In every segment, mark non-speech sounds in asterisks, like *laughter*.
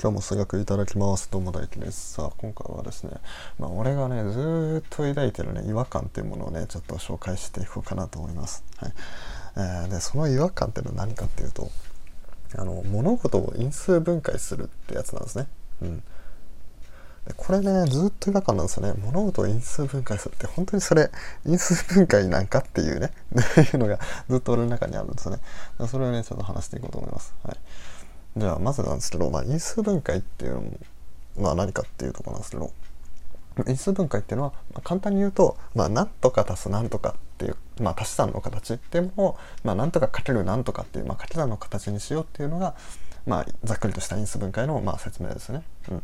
今日も数学いただきます。どうも大輝です。さあ今回はですねまあ俺がねずっと抱いてるね違和感っていうものをねちょっと紹介していこうかなと思います。はい、えー、でその違和感っていうのは何かっていうとあの物事を因数分解するってやつなんですね。うん。でこれねずっと違和感なんですよね。物事を因数分解するって本当にそれ因数分解なんかっていうね *laughs* いうのがずっと俺の中にあるんですよね。それをねちょっと話していこうと思います。はい。じゃあまずなんですけど、まあ、因数分解っていうのは何かっていうとこなんですけど因数分解っていうのは、まあ、簡単に言うと、まあ、何とか足す何とかっていう、まあ、足し算の形っていうものを、まあ、何とかかける何とかっていう、まあ、掛け算の形にしようっていうのが、まあ、ざっくりとした因数分解の、まあ、説明ですね。うん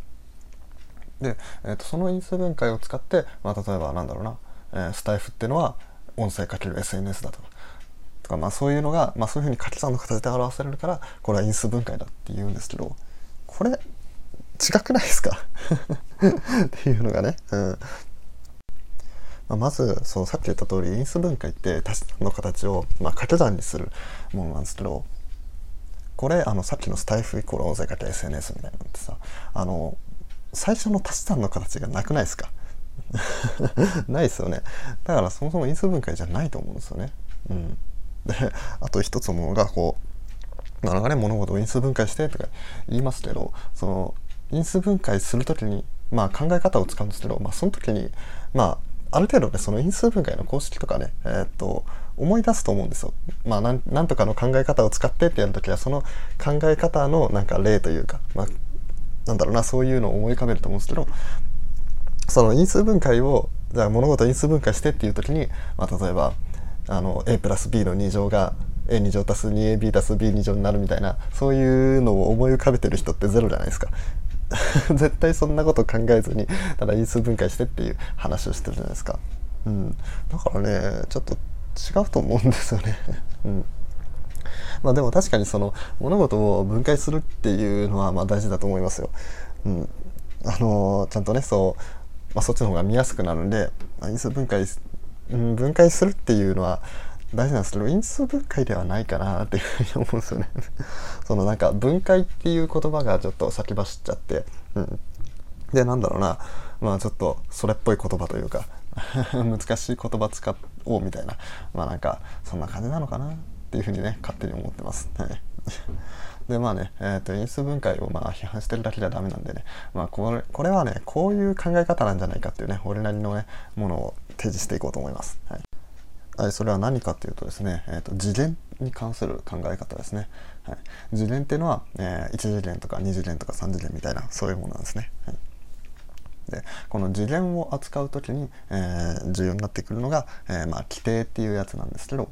で、えーと、その因数分解を使って、まあ、例えばなんだろうな、えー、スタイフっていうのは音声かける SNS だとかとかまあそういうのが、まあ、そういうふうに掛け算の形で表されるからこれは因数分解だって言うんですけどこれ違くないですか？*laughs* っていうのがね、うん。まあ、まずそのさっき言った通り因数分解って足し算の形を、まあ、掛け算にするものなんですけどこれあのさっきのスタイフイコール音声かけ SNS みたいなのってさあの最初の足し算の形がなくないですか？*laughs* ないですよね。だからそもそも因数分解じゃないと思うんですよね。うん。で *laughs* あと一つものがこうなかなかね物事を因数分解してとか言いますけどその因数分解する時にまあ考え方を使うんですけど、まあ、その時にまあある程度ねその因数分解の公式とかねえー、っと思い出すと思うんですよ。まあなんなんとかの考え方を使ってってやるときはその考え方のなんか例というか、まあ、なんだろうなそういうのを思い浮かべると思うんですけどその因数分解をじゃあ物事因数分解してっていう時に、まあ、例えばあの a プラス b の2乗が a 2乗足す 2ab 足す b2 乗になるみたいなそういうのを思い浮かべてる人ってゼロじゃないですか。*laughs* 絶対そんなこと考えずにただ因数分解してっていう話をしてるじゃないですか、うん、だからねちょっと違うと思うんですよね。*laughs* うん。まあでも確かにその物事を分解するっていうのはまあ大事だと思いますよ。うん、あのー、ちゃんとねそう、まあ、そっちの方が見やすくなるんで、まあ、因数分解うん、分解するっていうのは大事なんですけど因数分解ではないかなっていうふうに思うんですよね。*laughs* そのなんか分解っていう言葉がちょっと先走っちゃって、うん、でなんだろうな。まあちょっとそれっぽい言葉というか *laughs* 難しい言葉使おうみたいな。まあなんかそんな感じなのかなっていうふうにね勝手に思ってます。はい。でまあね、えーと、因数分解をまあ批判してるだけじゃダメなんでね、まあ、これこれはねこういう考え方なんじゃないかっていうね俺なりのねものを提示していこうと思います。はいはい、それは何かっていうとですね、えーと、次元に関する考え方ですね。はい、次元っていうのは、えー、1次元とか2次元とか3次元みたいなそういうものなんですね。はい、でこの次元を扱う時に、えー、重要になってくるのが、えー、まあ、規定っていうやつなんですけど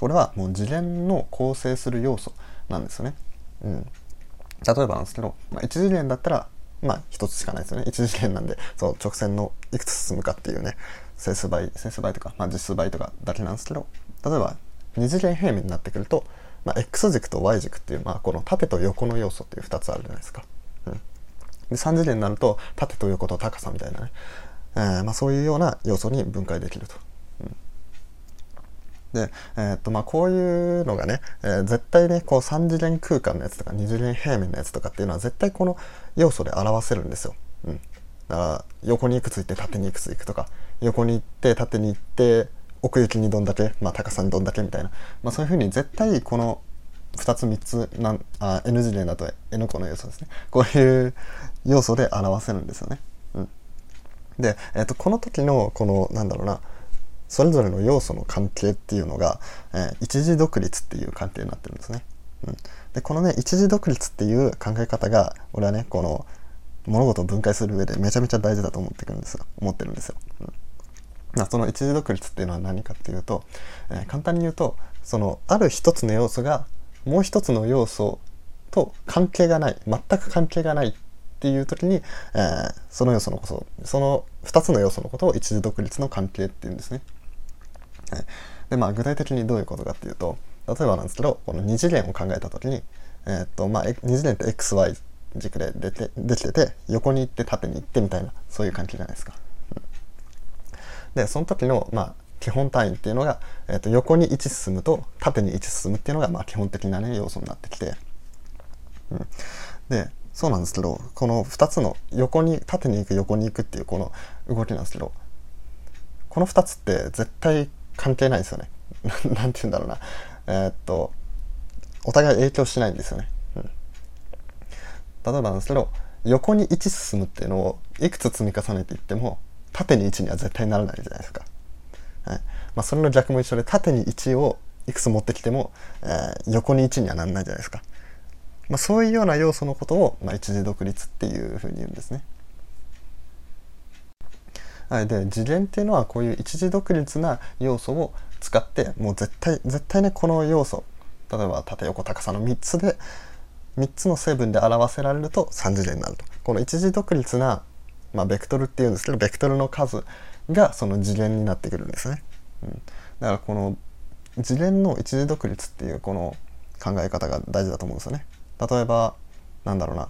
これはもう次元の構成する要素なんですよね。うん、例えばなんですけど、まあ、1次元だったらまあ1つしかないですよね。1次元なんでそう直線のいくつ進むかっていうね。整数倍整数倍とか、まあ、実数倍とかだけなんですけど例えば2次元平面になってくると、まあ、X 軸と Y 軸っていう、まあ、この縦と横の要素っていう2つあるじゃないですか。うん、で3次元になると縦と横と高さみたいなね、えーまあ、そういうような要素に分解できると。で、えー、っとまあこういうのがね、えー、絶対ねこう3次元空間のやつとか2次元平面のやつとかっていうのは絶対この要素で表せるんですよ。うん、だから横にいくつ行って縦にいくつ行くとか横に行って縦に行って奥行きにどんだけ、まあ、高さにどんだけみたいな、まあ、そういうふうに絶対この2つ3つなんあ N 次元だと N 個の要素ですねこういう要素で表せるんですよね。うん、で、えー、とこの時のこのなんだろうなそれぞれの要素の関係っていうのが、えー、一時独立っていう関係になってるんですね。うん、でこのね一時独立っていう考え方が俺はねこの物事を分解する上でめちゃめちゃ大事だと思ってくるんですよ思ってるんですよ。うん、その一時独立っていうのは何かっていうと、えー、簡単に言うとそのある一つの要素がもう一つの要素と関係がない全く関係がないっていう時に、えー、その要素のことその2つの要素のことを一時独立の関係っていうんですね。はい、でまあ具体的にどういうことかっていうと例えばなんですけどこの2次元を考えた時に、えー、っとまあ、2次元って XY 軸ででてできてて横に行って縦に行ってみたいなそういう関係じゃないですか。でその時のまあ基本単位っていうのが、えー、と横に1進むと縦に1進むっていうのがまあ基本的なね要素になってきて、うん、でそうなんですけどこの2つの横に縦に行く横に行くっていうこの動きなんですけどこの2つって絶対関係ないですよね。*laughs* なんて言うんだろうなえー、っとお互い影響しないんですよね。うん、例えばなんですけど横に1進むっていうのをいくつ積み重ねていっても縦に1には絶対ならないじゃないですか。はいまあ、それの逆も一緒で縦に1をいくつ持ってきても、えー、横に1にはならないじゃないですか。まあ、そういうような要素のことを、まあ、一時独立っていうふうに言うんですね。はい、で次元っていうのはこういう一時独立な要素を使ってもう絶対絶対ねこの要素例えば縦横高さの3つで3つの成分で表せられると3次元になるとこの一時独立な、まあ、ベクトルっていうんですけどベクトルの数がその次元になってくるんですね。うん、だからこの次元の一時独立っていうこの考え方が大事だと思うんですよね。例えばなんだろうな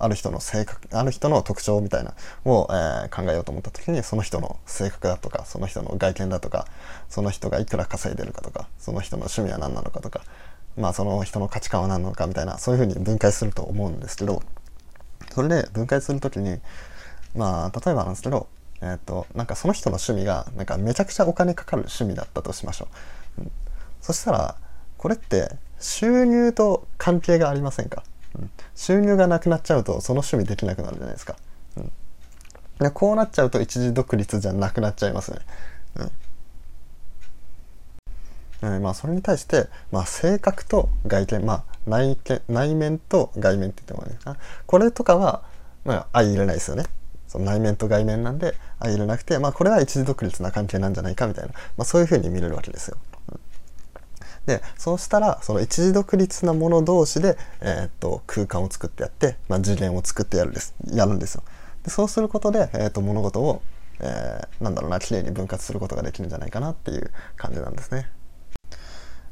ある人の性格ある人の特徴みたいなを、えー、考えようと思った時にその人の性格だとかその人の外見だとかその人がいくら稼いでるかとかその人の趣味は何なのかとかまあその人の価値観は何なのかみたいなそういうふうに分解すると思うんですけどそれで分解する時にまあ例えばなんですけどえっ、となんかその人の趣味がなんかめちゃくちゃお金かかる趣味だったとしましょう、うん、そしたらこれって収入と関係がありませんか、収入がなくなっちゃうとその趣味できなくなるじゃないですか、うん、でこうなっちゃうと一時独立じゃなくなっちゃいますね、うん。えー、まあそれに対して、まあ、性格と外見、まあ、内見内面と外面って言ってもいいかこれとかは、まあ、相入れないですよね。その内面と外面なんで相入れなくて、まあ、これは一時独立な関係なんじゃないかみたいな、まあ、そういうふうに見れるわけですよ。でそうしたらその一時独立なもの同士で、えー、っと空間を作ってやって、まあ、次元を作ってやるですやるんですよ。でそうすることで、えー、っと物事を、えー、なんだろうなきれいに分割することができるんじゃないかなっていう感じなんですね。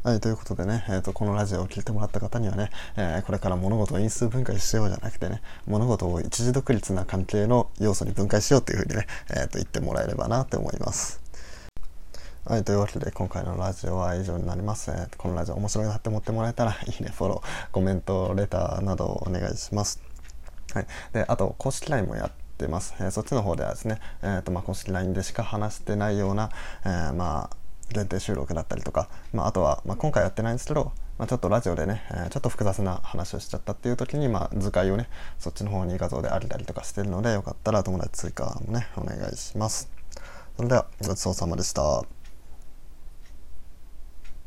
はい、ということでね、えーと、このラジオを聴いてもらった方にはね、えー、これから物事を因数分解しようじゃなくてね、物事を一時独立な関係の要素に分解しようというふうにね、えー、と言ってもらえればなって思います。はい、というわけで今回のラジオは以上になります。このラジオ面白いなって思ってもらえたら、いいね、フォロー、コメント、レターなどお願いします。はい、であと、公式 LINE もやってます。えー、そっちの方ではですね、えーとまあ、公式 LINE でしか話してないような、えー、まあ、限定収録だったりとか、まあ、あとは、まあ、今回やってないんですけど、まあ、ちょっとラジオでね、えー、ちょっと複雑な話をしちゃったっていう時に、まあ、図解をねそっちの方に画像でありたりとかしてるのでよかったら友達追加もねお願いします。それではごちそうさまでした。